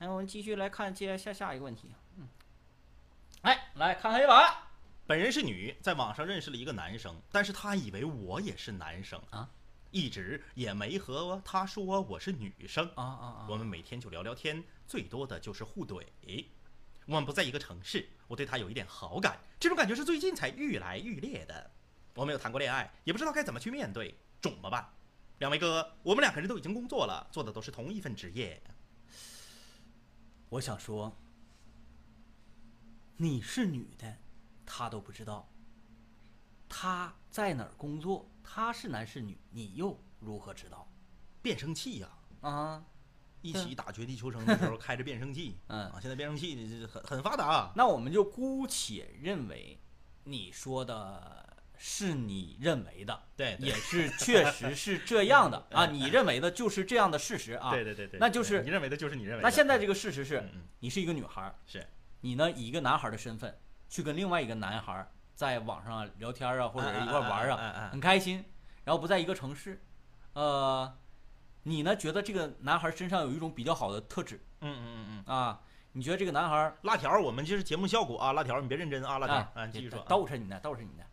哎，我们继续来看接下下一个问题。嗯，哎，来看黑板。本人是女，在网上认识了一个男生，但是他以为我也是男生啊，一直也没和他说我是女生啊啊啊！我们每天就聊聊天，最多的就是互怼。我们不在一个城市，我对他有一点好感，这种感觉是最近才愈来愈烈的。我没有谈过恋爱，也不知道该怎么去面对，怎么办？两位哥，我们两个人都已经工作了，做的都是同一份职业。我想说，你是女的，他都不知道。他在哪儿工作？他是男是女？你又如何知道？变声器呀！啊，一起打绝地求生的时候 开着变声器。嗯啊，现在变声器很很发达。那我们就姑且认为，你说的是你认为的，对，也是确实是这样的 啊。你认为的就是这样的事实啊。对对对对，那就是你认为的就是你认为。那现在这个事实是，嗯你是一个女孩，是你呢以一个男孩的身份去跟另外一个男孩在网上聊天啊，或者是一块玩啊，很开心，然后不在一个城市，呃，你呢觉得这个男孩身上有一种比较好的特质，嗯嗯嗯嗯啊，你觉得这个男孩辣条，我们就是节目效果啊，辣条你别认真啊，辣条，嗯，继续说，逗着你呢，逗着你呢，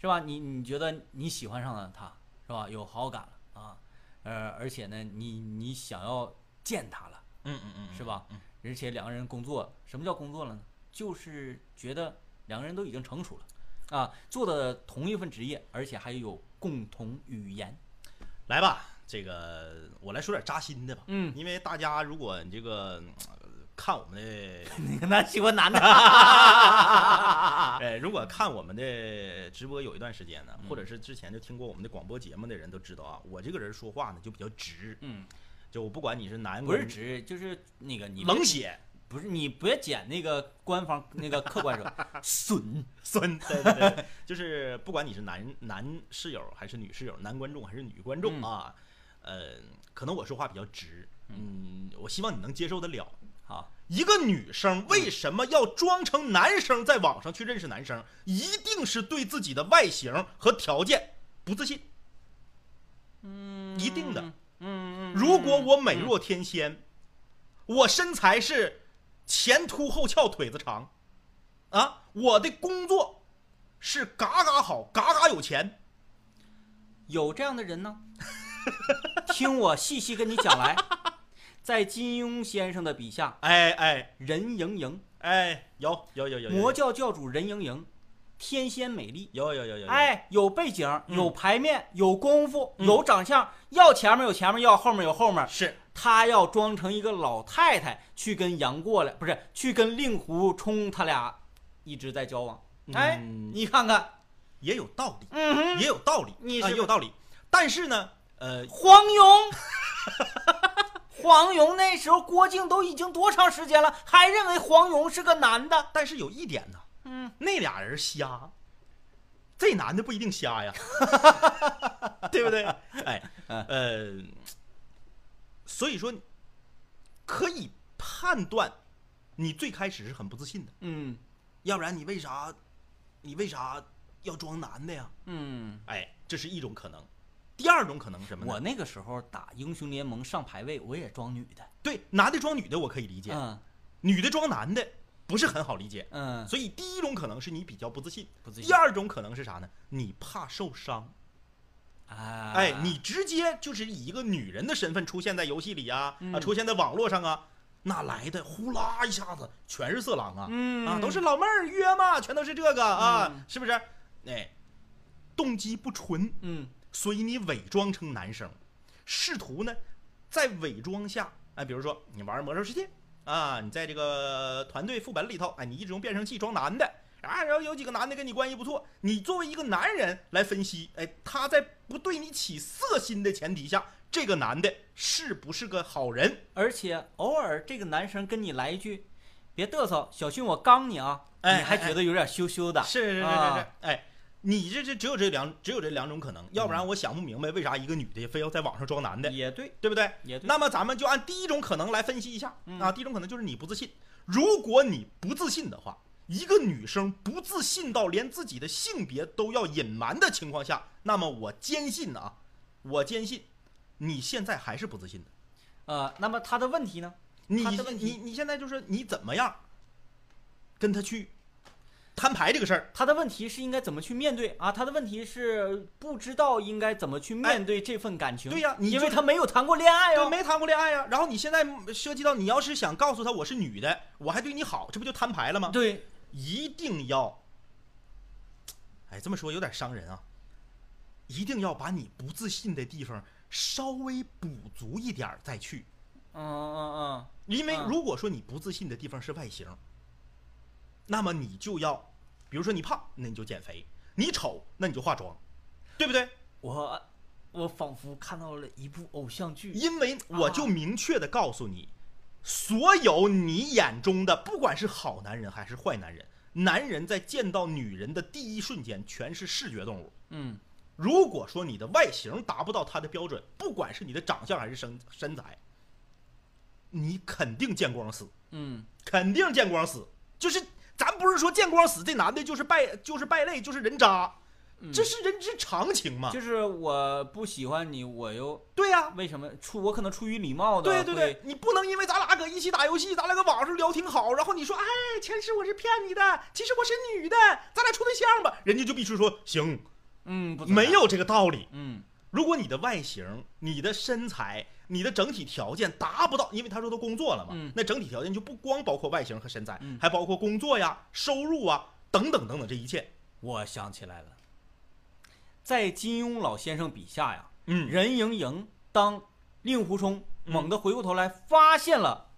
是吧？你你觉得你喜欢上了他，是吧？有好感了啊，呃，而且呢，你你想要见他了，嗯嗯嗯，是吧？而且两个人工作，什么叫工作了呢？就是觉得两个人都已经成熟了，啊，做的同一份职业，而且还有共同语言。来吧，这个我来说点扎心的吧。嗯，因为大家如果你这个看我们的，你男喜欢男的，哎，如果看我们的直播有一段时间呢，或者是之前就听过我们的广播节目的人都知道啊，我这个人说话呢就比较直。嗯，就我不管你是男，不是直，就是那个你冷血。不是你别剪那个官方 那个客观说，损损，对对对，就是不管你是男男室友还是女室友，男观众还是女观众啊，呃，可能我说话比较直，嗯，我希望你能接受得了。好，一个女生为什么要装成男生在网上去认识男生？一定是对自己的外形和条件不自信。嗯，一定的。嗯嗯，如果我美若天仙，我身材是。前凸后翘，腿子长，啊！我的工作是嘎嘎好，嘎嘎有钱。有这样的人呢？听我细细跟你讲来，在金庸先生的笔下，哎哎，任盈盈，哎，有有有有，魔教教主任盈盈，天仙美丽，有有有有，哎，有背景，有牌面，有功夫，有长相，要前面有前面，要后面有后面，是。他要装成一个老太太去跟杨过来，不是去跟令狐冲，他俩一直在交往。哎，你看看，也有道理，嗯，也有道理，你也有道理。但是呢，呃，黄蓉，黄蓉那时候郭靖都已经多长时间了，还认为黄蓉是个男的。但是有一点呢，嗯，那俩人瞎，这男的不一定瞎呀，对不对？哎，呃。所以说，可以判断，你最开始是很不自信的，嗯，要不然你为啥，你为啥要装男的呀？嗯，哎，这是一种可能。第二种可能是什么？我那个时候打英雄联盟上排位，我也装女的。对，男的装女的我可以理解，嗯，女的装男的不是很好理解，嗯。所以第一种可能是你比较不自信，不自信。第二种可能是啥呢？你怕受伤。啊，哎，你直接就是以一个女人的身份出现在游戏里啊，啊，出现在网络上啊，哪来的？呼啦一下子全是色狼啊，啊，都是老妹儿约嘛，全都是这个啊，是不是？哎，动机不纯，嗯，所以你伪装成男生，试图呢，在伪装下，哎，比如说你玩魔兽世界啊，你在这个团队副本里头，哎，你一直用变声器装男的。啊，然后有几个男的跟你关系不错，你作为一个男人来分析，哎，他在不对你起色心的前提下，这个男的是不是个好人？而且偶尔这个男生跟你来一句，别嘚瑟，小心我刚你啊，你还觉得有点羞羞的。是是是是是，哎，你这这只有这两只有这两种可能，要不然我想不明白为啥一个女的非要在网上装男的。也对，对不对？也对。那么咱们就按第一种可能来分析一下啊，第一种可能就是你不自信。如果你不自信的话。一个女生不自信到连自己的性别都要隐瞒的情况下，那么我坚信啊，我坚信，你现在还是不自信的。呃，那么她的问题呢？你他的问题你你现在就是你怎么样跟他去摊牌这个事儿？他的问题是应该怎么去面对啊？他的问题是不知道应该怎么去面对这份感情。对呀你因为他没有谈过恋爱对，哦。没谈过恋爱呀。然后你现在涉及到你要是想告诉他我是女的，我还对你好，这不就摊牌了吗？对，一定要，哎，这么说有点伤人啊。一定要把你不自信的地方稍微补足一点儿再去，嗯嗯嗯，因为嗯如果说你不自信的地方是外形，那么你就要，比如说你胖，那你就减肥；你丑，那你就化妆，对不对？我我仿佛看到了一部偶像剧。因为我就明确的告诉你，所有你眼中的，不管是好男人还是坏男人，男人在见到女人的第一瞬间，全是视觉动物。嗯如果说你的外形达不到他的标准，不管是你的长相还是身身材，你肯定见光死，嗯肯定见光死。就是咱不是说见光死，这男的就是败，就是败类，就是人渣，这是人之常情嘛。嗯就是我不喜欢你，我又对呀、为什么？出？我可能出于礼貌的，对对对，，你不能因为咱俩搁一起打游戏，咱俩搁网上聊挺好，然后你说，哎，前世我是骗你的，其实我是女的，咱俩处对象吧，人家就必须说行，嗯，不存在。没，有这个道理。嗯。如果你的外形、你的身材、你的整体条件达不到，因为他说他工作了嘛，嗯。那整体条件就不光包括外形和身材，嗯。还包括工作呀、收入啊等等等等这一切。我想起来了，在金庸老先生笔下呀，嗯。任盈盈当令狐冲嗯。猛地回过头来发现了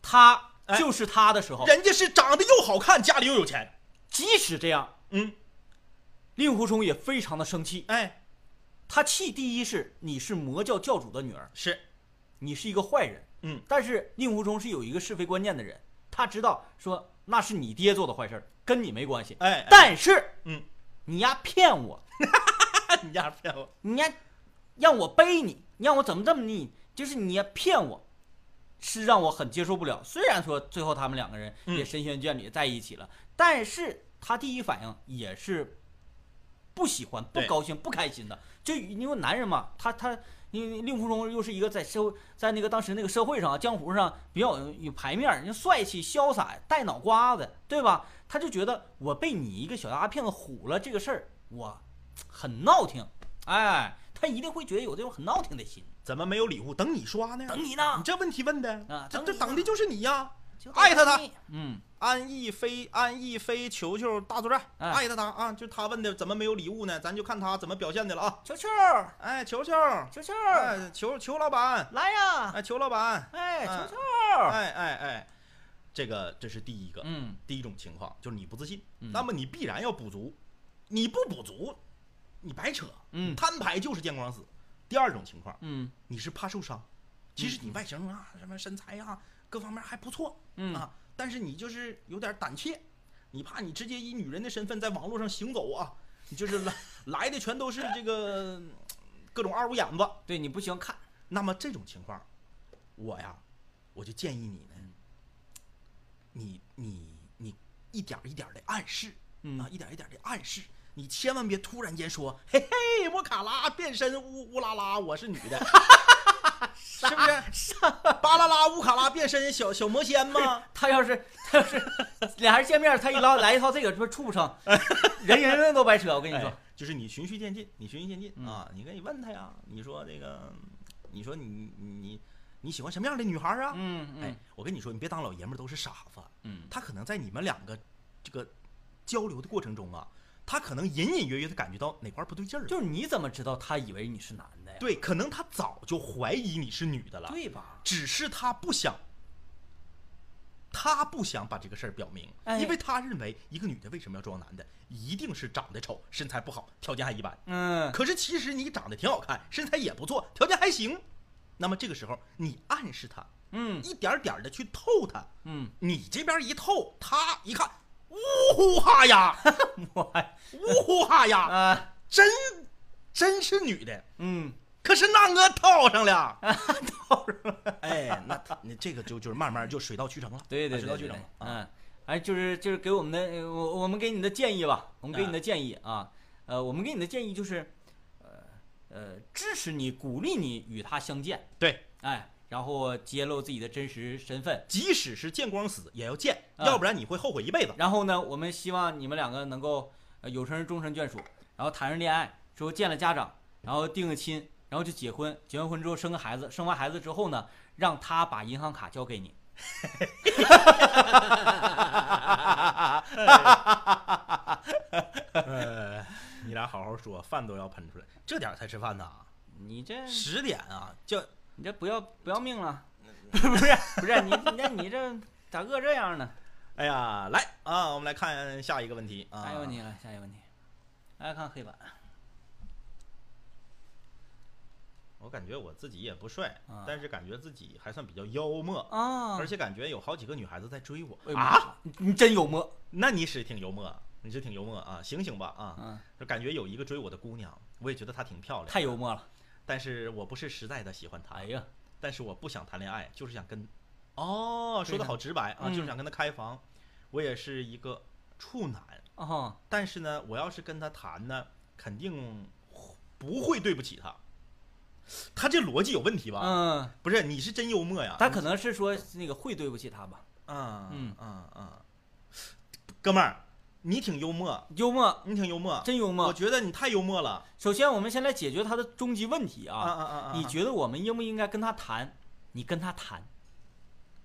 他哎。就是他的时候，人家是长得又好看，家里又有钱。即使这样，嗯，令狐冲也非常的生气。哎，他气第一是你是魔教教主的女儿，是，你是一个坏人。嗯，但是令狐冲是有一个是非观念的人，他知道说那是你爹做的坏事儿，跟你没关系。哎，哎但是嗯，你丫骗我，你丫骗我，你丫让我背你，你让我怎么这么腻，就是你丫骗我，是让我很接受不了。虽然说最后他们两个人也嗯深陷眷侣在一起了，但是他第一反应也是不喜欢、不高兴、不开心的。就因为男人嘛，他他因为令狐冲又是一个在社会在那个当时那个社会上啊江湖上比较有有牌面，人家帅气潇洒，带脑瓜子，对吧？他就觉得我被你一个小丫片子唬了这个事儿，我很闹挺，哎，他一定会觉得有这种很闹挺的心。怎么没有礼物？等你刷呢？等你呢你，这问题问的啊这等这等的就是你呀。就艾特他等你，嗯，安逸飞，安逸飞，球球大作战，哎。艾特他啊！就他问的怎么没有礼物呢？咱就看他怎么表现的了啊！球球。哎，球球，球球，哎，球球老板，来呀，哎，球老板，哎，嗯球球，哎哎哎，这个这是第一个，嗯。第一种情况就是你不自信，嗯。那么你必然要补足，你不补足，你白扯，嗯。摊牌就是见光死。第二种情况，嗯。你是怕受伤，其实你外形啊、什么身材啊各方面还不错，嗯。啊，但是你就是有点胆怯，你怕你直接以女人的身份在网络上行走啊，你就是来来的全都是这个各种二五眼子。对你不喜欢看，那么这种情况，我呀，我就建议你呢，你你你一点一点的暗示，嗯啊，一点一点的暗示。你千万别突然间说，嘿嘿，我卡拉变身乌乌拉拉，我是女的，是不是？巴啦啦乌卡拉变身小小魔仙吗？他要是他要是俩人见面，他一来来一套这个，说处不成，人人人都白扯。我跟你说哎，就是你循序渐进，你循序渐进、嗯啊！你可以问他呀，你说这个，你说你你你你喜欢什么样的女孩啊？嗯嗯哎，我跟你说，你别当老爷们儿都是傻子，嗯他可能在你们两个这个交流的过程中啊，他可能隐隐约约的感觉到哪块儿不对劲儿了。就是你怎么知道他以为你是男的呀？对，可能他早就怀疑你是女的了，对吧？只是他不想，他不想把这个事儿表明，哎因为他认为一个女的为什么要装男的，一定是长得丑、身材不好、条件还一般。嗯可是其实你长得挺好看，身材也不错，条件还行。那么这个时候你暗示他，嗯一点点的去透他，嗯，你这边一透，他一看，呜呼哈呀，我还呜呼哈呀，啊。真真是女的。嗯，可是那我套上了，套上了。哎，那他你这个就就是慢慢就水到渠成了，对对水到渠成了，啊。嗯，哎，就是就是给我们的呃我我们给你的建议吧，我们给你啊。的建议啊，呃，我们给你的建议就是，呃呃，支持你，鼓励你与他相见，对，哎，然后揭露自己的真实身份，即使是见光死也要见，啊要不然你会后悔一辈子。然后呢，我们希望你们两个能够呃有成终身眷属，然后谈上恋爱之后见了家长，然后定个亲，然后就结婚，结完婚之后生个孩子，生完孩子之后呢，让他把银行卡交给你。呃，你俩好好说，饭都要喷出来，这点才吃饭呢。你这十点啊，就你这不要不要命了？不是不是你那你这咋饿这样呢？哎呀，来啊，我们来看下一个问题啊。下一个问题了，下一个问题，来看黑板。我感觉我自己也不帅，啊但是感觉自己还算比较幽默，啊，而且感觉有好几个女孩子在追我啊。你你真幽默，那你是挺幽默，你是挺幽默啊，醒醒吧啊！嗯，就感觉有一个追我的姑娘，我也觉得她挺漂亮，太幽。默了。但是我不是实在的喜欢他哎，呀，但是我不想谈恋爱，就是想跟。哦，说的好直白啊，嗯就是想跟他开房。我也是一个处男，啊，但是呢，我要是跟他谈呢，肯定不会对不起他。他这逻辑有问题吧？嗯，不是，你是真幽默呀。他可能是说那个会对不起他吧？嗯嗯嗯嗯，哥们儿，你挺幽默，幽默，你挺幽默，真幽默。我觉得你太幽默了首先，我们先来解决他的终极问题啊啊！啊啊！你觉得我们应不应该跟他谈？你跟他谈，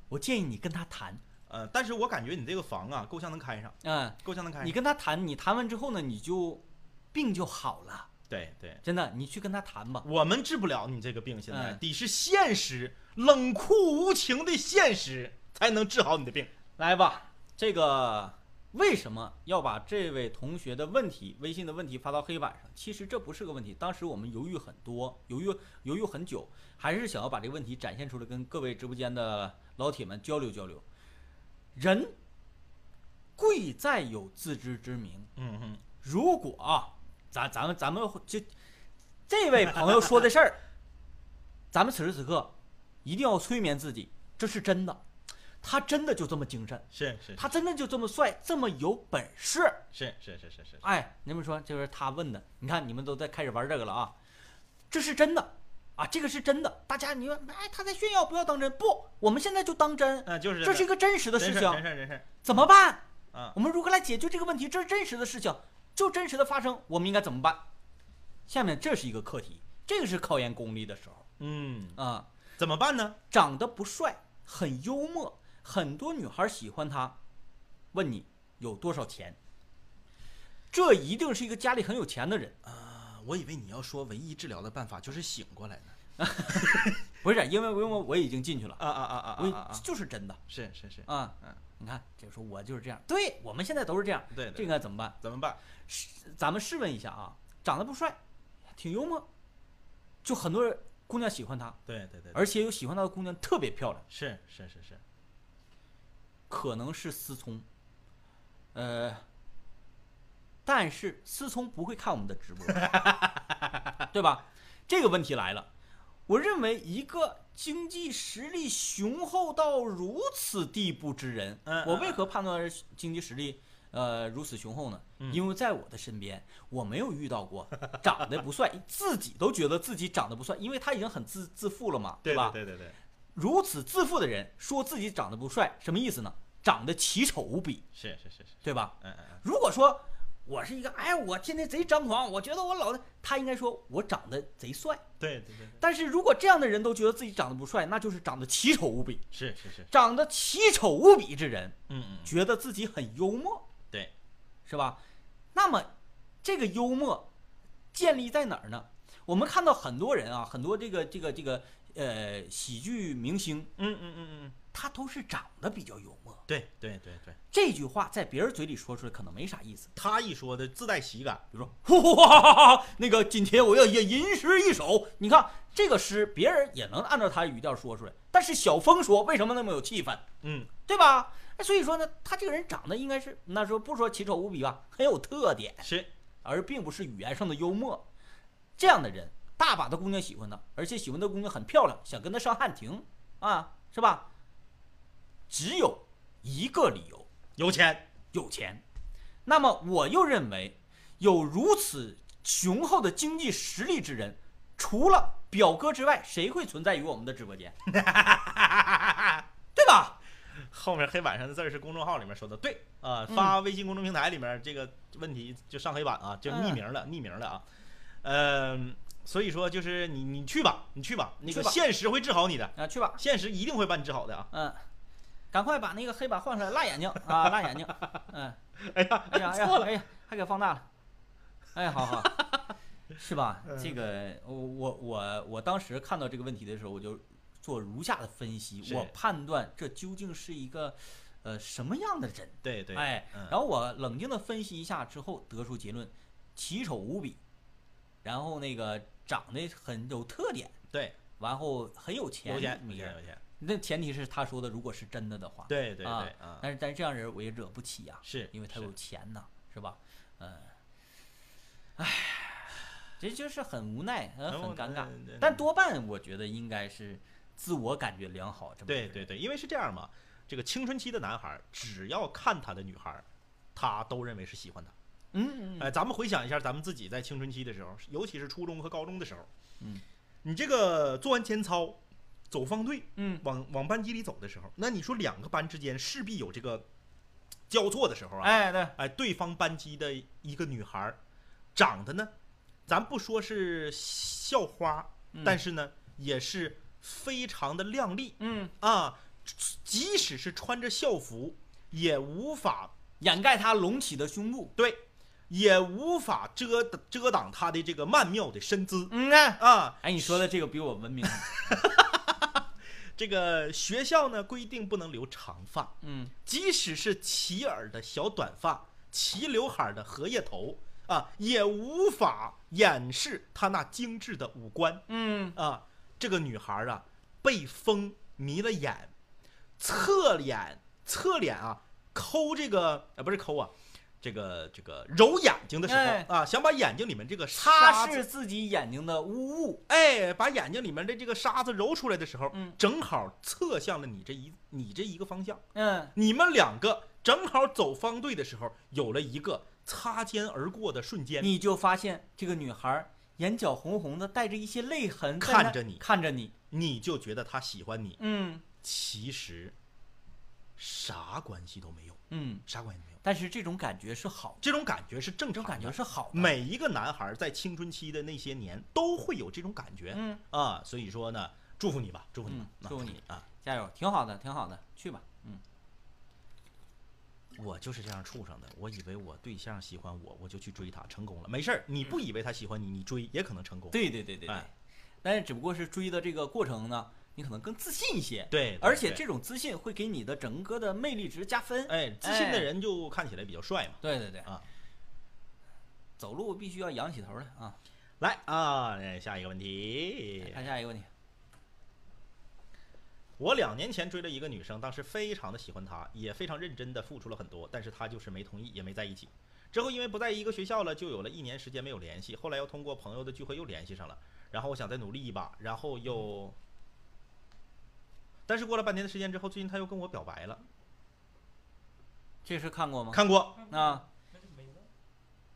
我建议你跟他谈。呃，但是我感觉你这个房啊，够呛能开上，嗯，够呛能开上。你跟他谈，你谈完之后呢，你就病就好了。对对，真的，你去跟他谈吧。我们治不了你这个病，现在嗯得是现实，冷酷无情的现实才能治好你的病。来吧，这个为什么要把这位同学的问题、微信的问题发到黑板上？其实这不是个问题，当时我们犹豫很多，犹豫犹豫很久，还是想要把这个问题展现出来，跟各位直播间的老铁们交流交流。人贵在有自知之明。嗯哼，如果啊，咱咱们咱们就这位朋友说的事儿，咱们此时此刻一定要催眠自己，这是真的，他真的就这么精神，是是他真的就这么帅，这么有本事。是是是是是，哎，你们说就是他问的，你看你们都在开始玩这个了啊，这是真的啊，这个是真的。大家你说，哎，他在炫耀，不要当真。不，我们现在就当真，嗯，就是这是一个真实的事情真事儿，真事怎么办？啊，我们如何来解决这个问题？这是真实的事情，就真实的发生，我们应该怎么办？下面这是一个课题，这个是考验功力的时候嗯，啊。怎么办呢？长得不帅，很幽默，很多女孩喜欢他，问你有多少钱？这一定是一个家里很有钱的人，啊，我以为你要说唯一治疗的办法就是醒过来呢。不是因为因为我已经进去了，啊啊啊啊我啊啊！就是真的是是是，啊。嗯，你看，就是说我就是这样，对我们现在都是这样，对，这对应该怎么办？怎么办？咱们试问一下啊，长得不帅，挺幽默，就很多人姑娘喜欢他，对对对，而且有喜欢他的姑娘特别漂亮，是是是是，可能是思聪，呃，但是思聪不会看我们的直播，对吧？这个问题来了，我认为一个经济实力雄厚到如此地步之人，嗯我为何判断是经济实力呃如此雄厚呢？嗯因为在我的身边，我没有遇到过长得不帅，自己都觉得自己长得不帅，因为他已经很自自负了嘛，对吧？对对对，如此自负的人说自己长得不帅，什么意思呢？长得奇丑无比，是是是是，对吧？嗯嗯嗯，如果说我是一个，哎，我天天贼张狂，我觉得我老的，他应该说我长得贼帅。对对对，但是如果这样的人都觉得自己长得不帅，那就是长得奇丑无比。是是是，长得奇丑无比之人，嗯嗯，觉得自己很幽默，对，是吧？那么这个幽默建立在哪儿呢？我们看到很多人啊，很多这个这个这个呃喜剧明星，嗯嗯嗯嗯，他都是长得比较幽默。对对对对，这句话在别人嘴里说出来可能没啥意思，他一说的自带喜感，比如说，哇，那个今天我要吟吟诗一首。你看这个诗，别人也能按照他语调说出来，但是小峰说为什么那么有气氛，嗯，对吧？那所以说呢，他这个人长得应该是那时候不说奇丑无比吧，很有特点，是，而并不是语言上的幽默。这样的人，大把的姑娘喜欢他，而且喜欢的姑娘很漂亮，想跟他上汉庭啊，是吧？只有一个理由，有钱，有钱。那么我又认为，有如此雄厚的经济实力之人，除了表哥之外，谁会存在于我们的直播间？对吧？后面黑板上的字儿是公众号里面说的，对啊，发微信公众平台里面这个问题就上黑板啊，就匿名了，匿名了啊，嗯，所以说就是你你去吧，你去吧，那个现实会治好你的啊，去吧，现实一定会把你治好的啊，嗯，赶快把那个黑板换出来，辣眼睛啊，辣眼睛，嗯，哎呀，哎呀，错了，哎呀，还给放大了，哎，好好，是吧？这个我我我我当时看到这个问题的时候，我就。做如下的分析，我判断这究竟是一个，呃，什么样的人？对对，哎，然后我冷静的分析一下之后，得出结论：奇丑无比，然后那个长得很有特点，对，然后很有钱，有钱有钱有钱。那前提是他说的，如果是真的的话，对对对，啊，但是但是这样人我也惹不起呀，是因为他有钱呐，是吧？嗯，哎，这就是很无奈，呃，很尴尬，但多半我觉得应该是。自我感觉良好，这么对对对，因为是这样嘛，这个青春期的男孩，只要看他的女孩，他都认为是喜欢他。嗯，哎，咱们回想一下，咱们自己在青春期的时候，尤其是初中和高中的时候，嗯，你这个做完前操，走方队，嗯，往往班级里走的时候，那你说两个班之间势必有这个交错的时候啊，哎，对，哎，对方班级的一个女孩，长得呢，咱不说是校花，但是呢，也是。非常的靓丽，嗯。啊，即使是穿着校服，也无法掩盖她隆起的胸部，对，也无法遮遮挡她的这个曼妙的身姿，嗯啊。啊，哎，你说的这个比我文明。这个学校呢规定不能留长发，嗯，即使是齐耳的小短发、齐刘海的荷叶头啊，也无法掩饰她那精致的五官，嗯。啊。这个女孩啊，被风迷了眼，侧脸侧脸啊，抠这个啊不是抠啊，这个这个揉眼睛的时候啊，想把眼睛里面这个擦拭自己眼睛的污物，哎，把眼睛里面的这个沙子揉出来的时候，嗯，正好侧向了你这一你这一个方向，嗯，你们两个正好走方队的时候，有了一个擦肩而过的瞬间，你就发现这个女孩。眼角红红的，带着一些泪痕，看着你，看着你，你就觉得她喜欢你。嗯，其实啥关系都没有。嗯，啥关系都没有。但是这种感觉是好，这种感觉是正常，感觉是好。每一个男孩在青春期的那些年都会有这种感觉。嗯啊，所以说呢，祝福你吧，祝福你，祝福你啊，加油，挺好的，挺好的，去吧。嗯。我就是这样处上的。我以为我对象喜欢我，我就去追他，成功了。没事儿，你不以为他喜欢你，你追也可能成功。对对对对对。但是只不过是追的这个过程呢，你可能更自信一些。对。而且这种自信会给你的整个的魅力值加分。哎，自信的人就看起来比较帅嘛。对对对。啊。走路必须要仰起头来啊！来啊，下一个问题。看下一个问题。我两年前追了一个女生，当时非常的喜欢她，也非常认真的付出了很多，但是她就是没同意，也没在一起。之后因为不在一个学校了，就有了一年时间没有联系。后来又通过朋友的聚会又联系上了，然后我想再努力一把，然后又，但是过了半年的时间之后，最近他又跟我表白了。这是看过吗？看过啊。那就没了，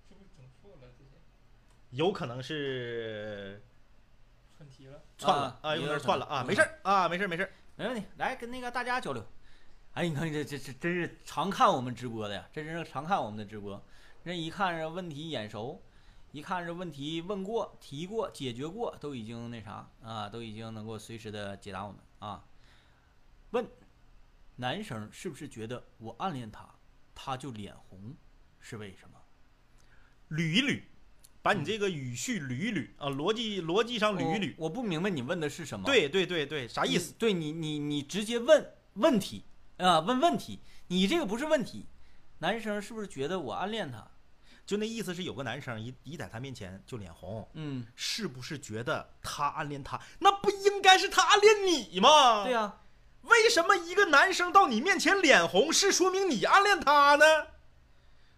是不是整错了这些？有可能是串题了，串了啊，有点串了啊，没事儿啊，没事儿没事儿。没问题，来跟那个大家交流。哎，你看这这这真是常看我们直播的呀，这真是常看我们的直播。这一看这问题眼熟，一看这问题问过、提过、解决过，都已经那啥啊，都已经能够随时的解答我们啊。问男生是不是觉得我暗恋他，他就脸红，是为什么？捋一捋。把你这个语序捋一捋啊，逻辑逻辑上捋一捋。我不明白你问的是什么？对对对对，啥意思？对你你你直接问问题啊，问问题。你这个不是问题，男生是不是觉得我暗恋他？就那意思是有个男生一一在他面前就脸红，嗯，是不是觉得他暗恋他？那不应该是他暗恋你吗？对呀，为什么一个男生到你面前脸红，是说明你暗恋他呢？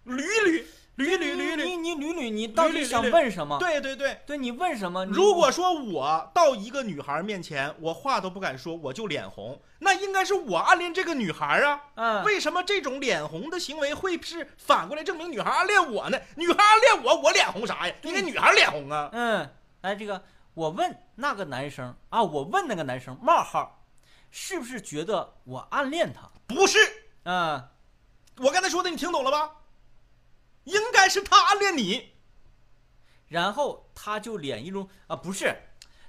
捋一捋。捋捋捋捋，你你捋捋，你到底想问什么？对对对，对你问什么？如果说我到一个女孩面前，我话都不敢说，我就脸红，那应该是我暗恋这个女孩啊。嗯，为什么这种脸红的行为会是反过来证明女孩暗恋我呢？女孩暗恋我，我脸红啥呀？应该女孩脸红啊。嗯，哎，这个我问那个男生啊，我问那个男生冒号，是不是觉得我暗恋他？不是，嗯，我刚才说的你听懂了吧？应该是他暗恋你。然后他就脸一种啊，不是，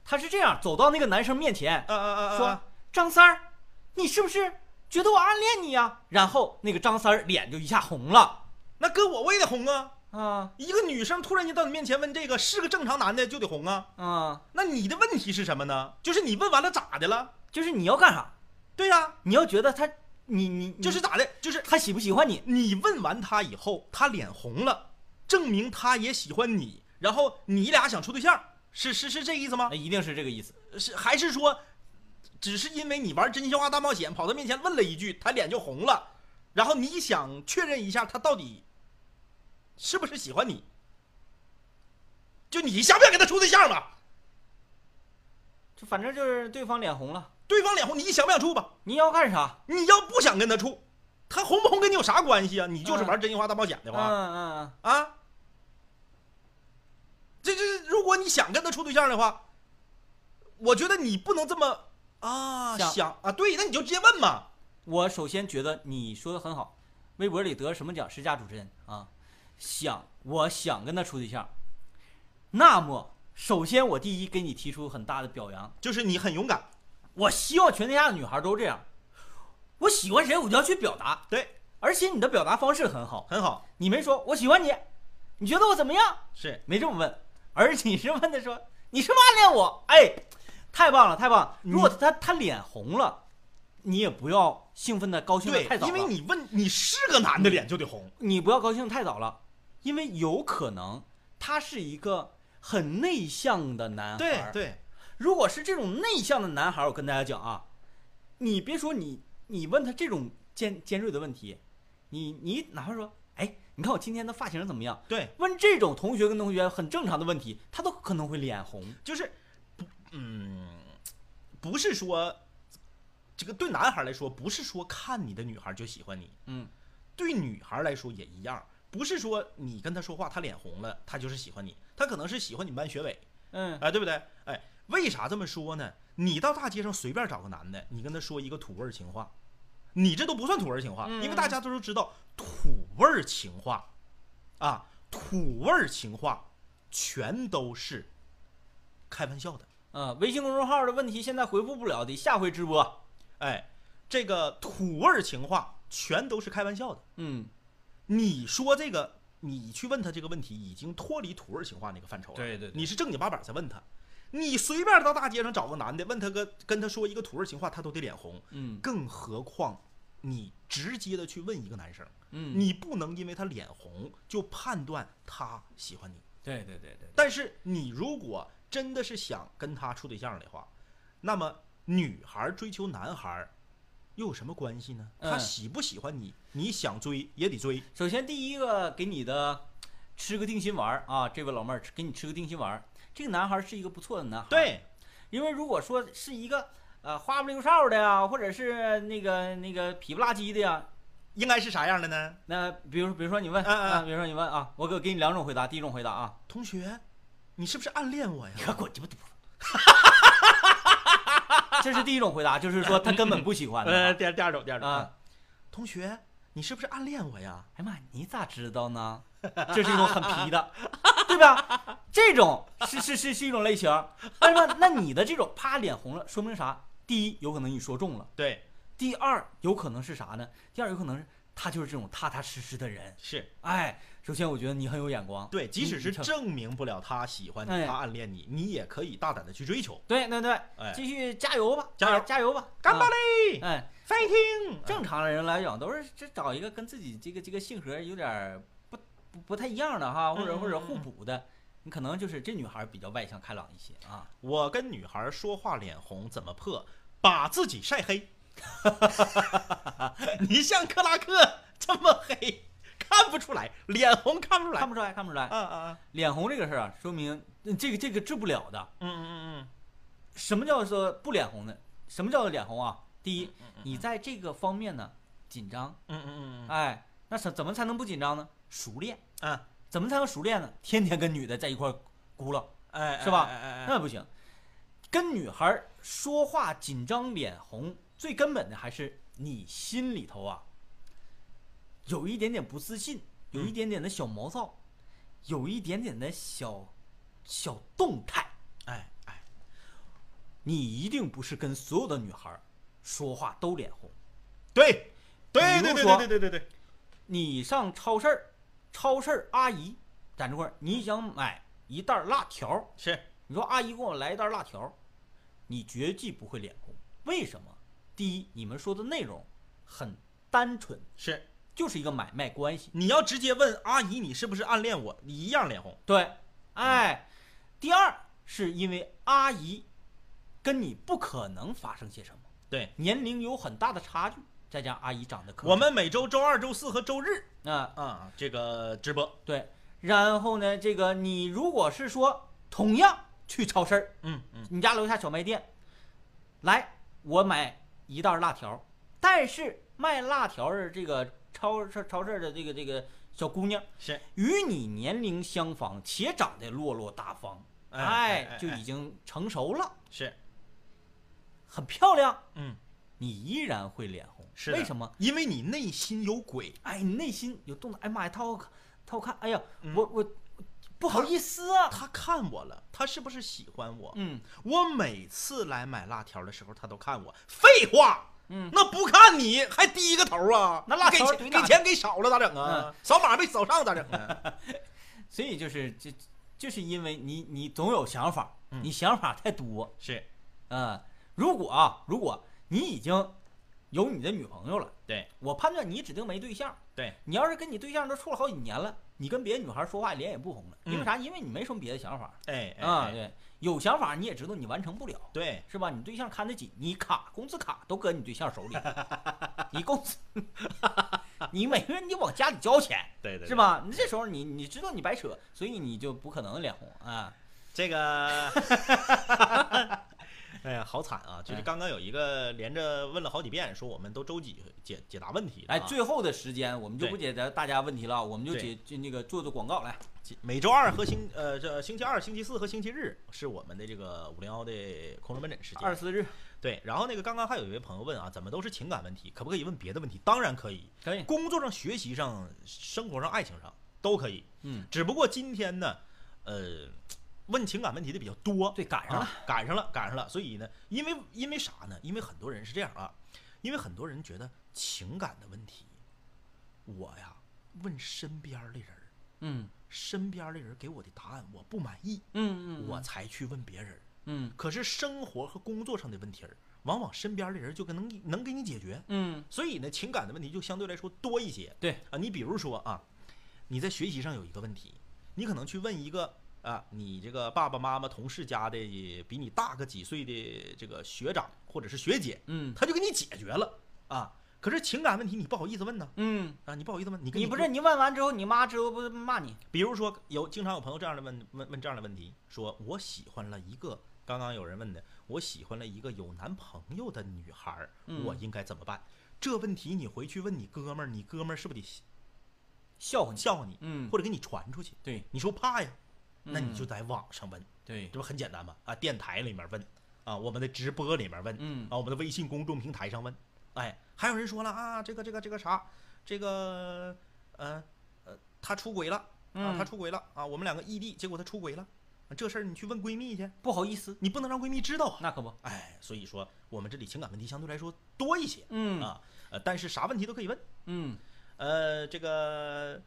他是这样走到那个男生面前，啊啊啊！说张三儿，你是不是觉得我暗恋你呀？然后那个张三儿脸就一下红了。那搁我我也得红啊！啊一个女生突然间到你面前问这个，是个正常男的就得红啊。啊，那你的问题是什么呢？就是你问完了咋的了？就是你要干啥？对呀、你要觉得他，你你你就是咋的？就是他喜不喜欢你？你问完他以后，他脸红了，证明他也喜欢你，然后你俩想处对象，是是是这意思吗那？一定是这个意思。是还是说，只是因为你玩真心话大冒险跑到面前问了一句，他脸就红了，然后你想确认一下他到底是不是喜欢你？就你想不想跟他处对象吧？就反正就是对方脸红了，对方脸红，你想不想处吧？你要干啥？你要不想跟他处，他红不红跟你有啥关系啊？你就是玩真心话大冒险的嗯话，嗯嗯，啊，这这，如果你想跟他处对象的话，我觉得你不能这么啊想想啊，对，那你就直接问嘛。我首先觉得你说的很好，微博里得什么奖？十佳主持人啊，想我想跟他处对象，那么首先我第一给你提出很大的表扬，就是你很勇敢，我希望全天下的女孩都这样，我喜欢谁我就要去表达，对，而且你的表达方式很好，很好，你没说我喜欢你，你觉得我怎么样？是没这么问，而你是问的说你是不是暗恋我？哎，太棒了，太棒了！如果他他脸红了，你也不要兴奋的高兴的太早，了，因为你问你是个男的，脸就得红。你不要高兴太早了，因为有可能他是一个很内向的男孩。对，对，如果是这种内向的男孩，我跟大家讲啊，你别说你你问他这种尖尖锐的问题，你你哪怕说，哎，你看我今天的发型怎么样？对，问这种同学跟同学很正常的问题，他都可能会脸红。就是不，嗯，不是说这个对男孩来说，不是说看你的女孩就喜欢你，嗯，对女孩来说也一样，不是说你跟他说话，他脸红了，他就是喜欢你，他可能是喜欢你们班学委，嗯哎，对不对？哎，为啥这么说呢？你到大街上随便找个男的，你跟他说一个土味儿情话，你这都不算土味儿情话，嗯因为大家都知道土味儿情话，啊，土味儿情话全都是开玩笑的。呃，微信公众号的问题现在回复不了，得下回直播。哎，这个土味儿情话全都是开玩笑的。嗯，你说这个，你去问他这个问题，已经脱离土味儿情话那个范畴了。对对对你是正经八百在问他。你随便到大街上找个男的，问他个跟他说一个土味情话，他都得脸红。嗯更何况你直接的去问一个男生，嗯，你不能因为他脸红就判断他喜欢你。对对对对，但是你如果真的是想跟他处对象的话，那么女孩追求男孩又有什么关系呢？他嗯喜不喜欢你，你想追也得追。首先第一个给你的吃个定心丸啊，这位老妹儿给你吃个定心丸儿。这个男孩是一个不错的男孩，，对，因为如果说是一个呃花不溜哨的呀，或者是那个那个痞不拉几的呀，应该是啥样的呢？那比如比如说你问嗯嗯啊，比如说你问啊，我给给你两种回答，第一种回答啊，同学，你是不是暗恋我呀？你可滚鸡巴犊子！这是第一种回答，就是说他根本不喜欢 呃，第二第二种，第二种啊。同学，你是不是暗恋我呀？哎呀妈，你咋知道呢？这是一种很皮的，对吧？这种是是是是一种类型。哎呀妈，那你的这种啪脸红了，说明啥？第一，有可能你说中了；对，第二，有可能是啥呢？第二，有可能是他就是这种踏踏实实的人。是哎，首先我觉得你很有眼光。对，即使是证明不了他喜欢你，哎他暗恋你，你也可以大胆的去追求。对对对，哎继续加油吧，加油啊加油吧，干巴啊嘞哎，，fighting！正常的人来讲，都是这找一个跟自己这个这个性格有点儿不不不太一样的哈，或者或者嗯互补的。你可能就是这女孩比较外向开朗一些啊。我跟女孩说话脸红怎么破？把自己晒黑。你像克拉克这么黑，看不出来，脸红看不出来。看不出来，看不出来。嗯嗯嗯！脸红这个事儿啊，说明嗯这个这个治不了的。嗯嗯嗯什么叫做不脸红呢？什么叫做脸红啊？第一，嗯你在这个方面呢紧张，嗯嗯嗯哎，那怎怎么才能不紧张呢？熟练，嗯啊！怎么才能熟练呢？天天跟女的在一块儿咕噜，哎，是吧那不行。跟女孩说话紧张脸红，最根本的还是你心里头啊，有一点点不自信，有一点点的小毛躁，有一点点的小小动态。哎哎，你一定不是跟所有的女孩说话都脸红。对，对对对比如说对对对对对，你上超市儿，超市儿阿姨在这块儿，你想买一袋儿辣条儿，是你说阿姨给我来一袋儿辣条儿，你绝技不会脸红。为什么？第一，你们说的内容很单纯，是，就是一个买卖关系。你要直接问阿姨你是不是暗恋我，你一样脸红。对，哎，第二是因为阿姨跟你不可能发生些什么，对，年龄有很大的差距，再加阿姨长得可我们每周周二、周四和周日啊、啊，这个直播，对，然后呢，这个你如果是说同样去超市，嗯嗯，你家楼下小卖店，来，我买一袋辣条，但是卖辣条的这个超市超市的这个这个小姑娘，是，与你年龄相仿，且长得落落大方，哎哎哎就已经成熟了，是，很漂亮，嗯，你依然会脸红，是为什么？因为你内心有鬼，哎，你内心有动荡，哎妈呀，他好看，他好看，哎呀，嗯我我不好意思啊，他看我了，他是不是喜欢我？嗯我每次来买辣条的时候，他都看我。废话，嗯，那不看你还低个头啊？那辣给钱给钱给少了咋整啊？扫码没扫上咋整啊？所以就是就就是因为你你总有想法，嗯你想法太多，是嗯，如果啊，如果你已经有你的女朋友了，对我判断你指定没对象。对，你要是跟你对象都处了好几年了，你跟别的女孩说话脸也不红了，因为嗯啥？因为你没什么别的想法哎哎啊。哎对，有想法你也知道你完成不了，对，是吧？你对象看得紧，你卡工资卡都搁你对象手里，你工资，你每个月你往家里交钱，对对，是？吧？你这时候你你知道你白扯，所以你就不可能脸红啊。这个，好惨啊！就是哎刚刚有一个连着问了好几遍，说我们都周几解解答问题了哎，啊最后的时间我们就不解答大家问题了，我们就解就那个做做广告来。每周二和星呃这星期二、星期四和星期日是我们的这个五零幺的空中门诊时间。二十四日对，然后那个刚刚还有一位朋友问啊，怎么都是情感问题，可不可以问别的问题？当然可以，可以，工作上、学习上、生活上、爱情上都可以。嗯，只不过今天呢，呃，问情感问题的比较多，对，赶上了。啊，赶上了，赶上了。所以呢，因为因为啥呢？因为很多人是这样啊，因为很多人觉得情感的问题，我呀问身边的人，嗯身边的人给我的答案我不满意，嗯嗯，我才去问别人。嗯可是生活和工作上的问题儿，往往身边的人就跟能能给你解决。嗯所以呢，情感的问题就相对来说多一些。对啊，你比如说啊，你在学习上有一个问题，你可能去问一个啊，你这个爸爸妈妈、同事家的比你大个几岁的这个学长或者是学姐，嗯他就给你解决了啊。可是情感问题你不好意思问呢嗯，啊，你不好意思问，你你不是你问完之后，你妈之后不骂你？比如说有经常有朋友这样的问问问这样的问题，说我喜欢了一个，刚刚有人问的，我喜欢了一个有男朋友的女孩我应该怎么办？这问题你回去问你哥们儿，你哥们儿是不是得笑话你。笑话你，嗯，或者给你传出去？对，你说怕呀，那你嗯就在网上问，对，这不很简单吗？啊，电台里面问，啊，我们的直播里面问，嗯啊，我们的微信公众平台上问，哎，还有人说了啊，这个这个这个啥，这个呃呃，他出轨了啊，嗯他出轨了啊，我们两个异地，结果他出轨了，这事儿你去问闺蜜去，不好意思，你不能让闺蜜知道啊。那可不。哎，所以说我们这里情感问题相对来说多一些嗯啊，呃，但是啥问题都可以问，嗯呃，这个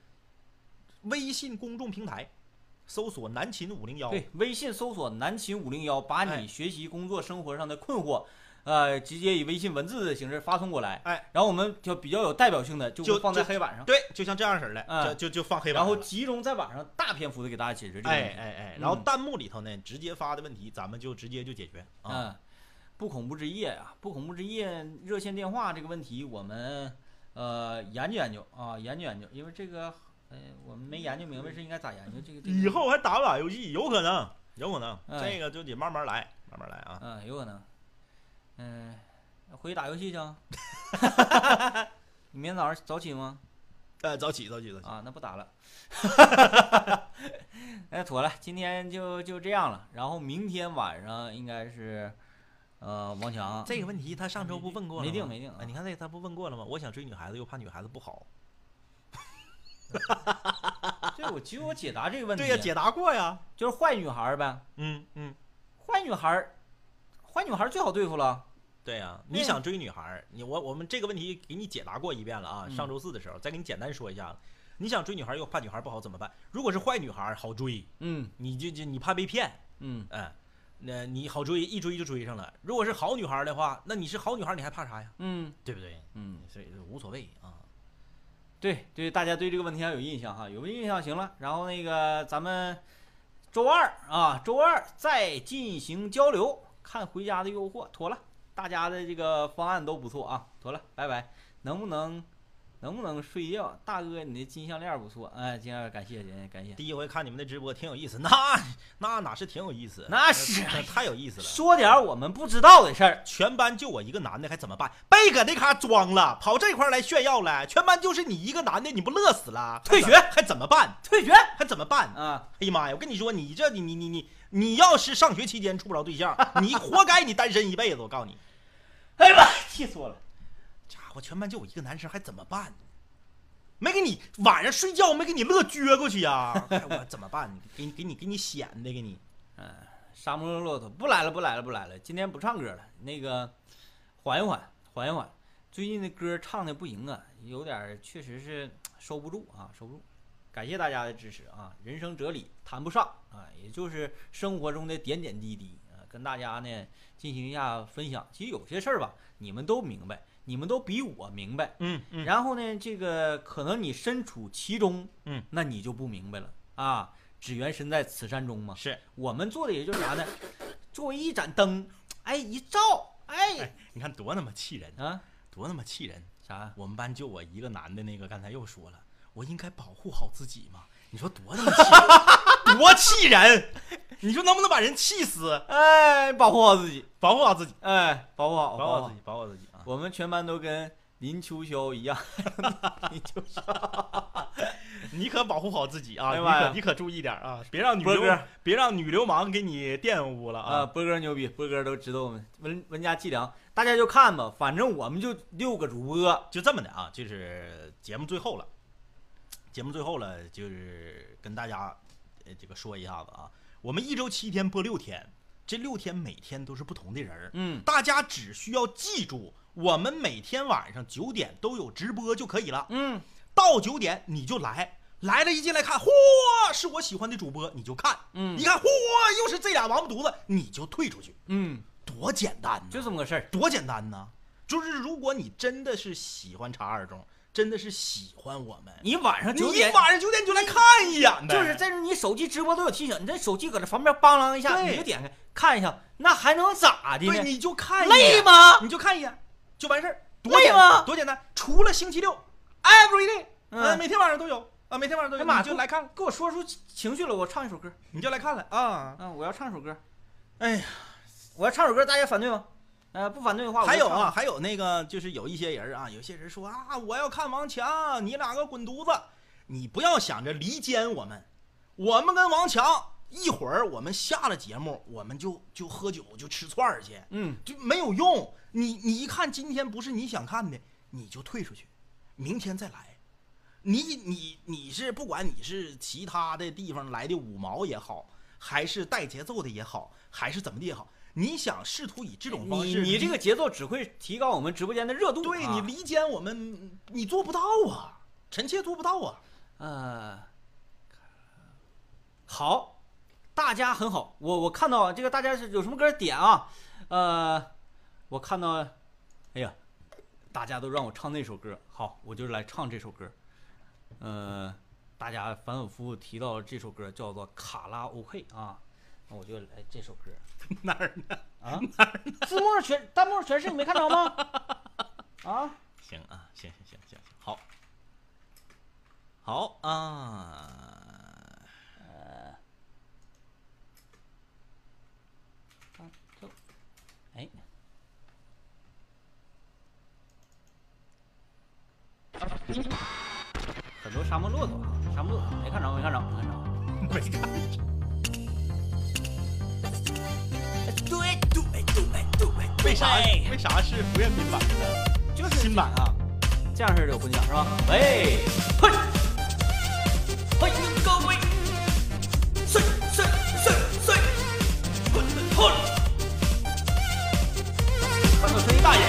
微信公众平台搜索“南秦五零幺”，对，微信搜索“南秦五零幺”，把哎你学习、工作、生活上的困惑，呃，直接以微信文字的形式发送过来。哎，然后我们就比较有代表性的，就就放在黑板上，对，就像这样式儿的，嗯就就就放黑板然后集中在晚上大篇幅的给大家解决这个问题。哎哎哎，然后嗯弹幕里头呢，直接发的问题，咱们就直接就解决啊。嗯，不恐怖之夜啊、不恐怖之夜热线电话这个问题，我们呃研究研究啊，研究研究，因为这个呃我们没研究明白是应该咋研究这个。这个以后还打不打游戏？有可能，有可能，哎这个就得慢慢来，慢慢来啊。嗯，有可能。嗯、回去打游戏去啊。你明天早上早起吗？呃，早起早起早起。啊，那不打了。哎，妥了，今天就就这样了。然后明天晚上应该是，呃，王强这个问题他上周不问过了吗？没定没定哎，你看这个他不问过了吗？我想追女孩子，又怕女孩子不好。对，我其实我解答这个问题，对呀，解答过呀。就是坏女孩儿呗，嗯嗯，坏女孩儿，坏女孩儿最好对付了。对呀，对你想追女孩儿，你我我们这个问题给你解答过一遍了啊。嗯上周四的时候，再给你简单说一下，你想追女孩儿又怕女孩儿不好怎么办？如果是坏女孩儿好追，嗯你就就你怕被骗，嗯，嗯，那你好追，一追就追上了。如果是好女孩儿的话，那你是好女孩儿，你还怕啥呀？嗯对不对？嗯，所以无所谓啊。对对，大家对这个问题要有印象哈，有印象行了。然后那个咱们周二啊，周二再进行交流，看回家的诱惑，妥了。大家的这个方案都不错啊，妥了，拜拜。能不能能不能睡觉？大哥，你的金项链不错，哎，金项链感谢感谢感谢。第一回看你们的直播挺有意思，那那哪是挺有意思？那是那太有意思了。说点我们不知道的事儿，全班就我一个男的，还怎么办？被搁那嘎装了，跑这块来炫耀了。全班就是你一个男的，你不乐死了？退学还怎么办？退学还怎么办？啊！哎呀妈呀！我跟你说，你这你你你你你要是上学期间处不着对象，你活该你单身一辈子。我告诉你，哎呀妈，气死我了！家伙，全班就我一个男生，还怎么办？没给你晚上睡觉没给你乐撅过去呀、哎我怎么办？给你给你给你显的给你。嗯沙漠骆驼不来了，不来了，不来了，今天不唱歌了，那个缓一缓，缓一缓。最近的歌唱的不行啊，有点确实是收不住啊，收不住。感谢大家的支持啊！人生哲理谈不上啊，也就是生活中的点点滴滴啊，跟大家呢进行一下分享。其实有些事儿吧，你们都明白，你们都比我明白。嗯嗯然后呢，这个可能你身处其中，嗯，那你就不明白了啊。只缘身在此山中嘛。是。我们做的也就是啥呢？作为一盏灯，哎，一照，哎，哎，你看多那么气人，啊，多那么气人！啥？我们班就我一个男的，那个刚才又说了，我应该保护好自己嘛。你说多那么气人，多气人！你说能不能把人气死？哎，保护好自己，保护好自己，哎，保护好，保保护好自己，保护好自己啊！我们全班都跟林秋霄一样，林秋霄，你可保护好自己啊！你可你可注意点啊，别让女流别让女流氓给你玷污了啊，啊！波哥牛逼，波哥都知道我们文文家计量，大家就看吧，反正我们就六个主播，就这么的啊，就是节目最后了，节目最后了，就是跟大家呃这个说一下子啊，我们一周七天播六天，这六天每天都是不同的人儿，嗯，大家只需要记住，我们每天晚上九点都有直播就可以了。嗯，到九点你就来，来了一进来看，嚯，是我喜欢的主播，你就看，嗯。一看，嚯，又是这俩王八犊子，你就退出去，嗯，多简单呢，就这么个事儿，多简单呢。就是如果你真的是喜欢茶二中，真的是喜欢我们，你晚上你九点晚上九点你就来看一眼呗，就是在这你手机直播都有提醒，你这手机搁这旁边梆啷一下，你就点开看一下，那还能咋的对，你就看一眼。累？吗？你就看一眼就完事儿，多简单多简单，除了星期六，every day，嗯呃每天晚上都有啊，每天晚上都有，哎妈你就来看，给我说出情绪了，我唱一首歌。你就来看了啊。嗯，我要唱一首歌。哎呀，我要唱首歌，大家反对吗？呃，不反对的话，还有啊，，还有那个就是有一些人啊，有些人说啊，我要看王强，你俩个滚犊子，你不要想着离间我们，我们跟王强一会儿我们下了节目，我们就就喝酒就吃串儿去，嗯，就没有用。你你一看今天不是你想看的，你就退出去，明天再来。你你你是不管你是其他的地方来的五毛也好，还是带节奏的也好，还是怎么的也好，你想试图以这种方式，你你这个节奏只会提高我们直播间的热度。啊对你离间我们，你做不到啊，臣妾做不到啊。呃，好，大家很好，我我看到这个大家是有什么歌点啊？呃，我看到，哎呀，大家都让我唱那首歌，好，我就来唱这首歌。呃，大家反反复复提到这首歌叫做《卡拉 OK》啊，那我就来这首歌 哪儿呢？啊。哪字幕全弹幕全是你没看着吗？啊，行啊，行行行行，好，好啊。哎，很多沙漠骆驼，沙漠骆驼没看着，没看着，没看着。没看。对对对对，为啥为啥是不愿民版的？就是新版啊？这样式的有混响是吧？喂，嘿，欢迎各位，睡睡睡睡，混混，看到声音大一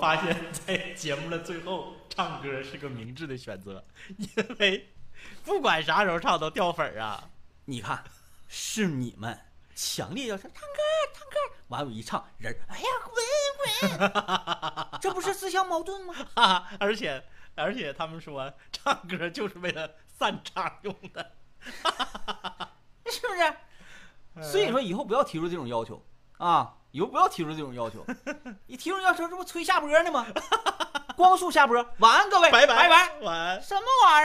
发现，在节目的最后，唱歌是个明智的选择，因为不管啥时候唱都掉粉儿啊。你看，是你们强烈要求唱歌唱歌，完我一唱人儿，哎呀喂喂，这不是自相矛盾吗？哈哈，而且而且他们说唱歌就是为了散场用的。是不是？所以说以后不要提出这种要求啊！以后不要提出这种要求，你提出要求，这不催下播呢吗？光速下播，晚安各位，拜拜拜。晚安。什么玩意儿？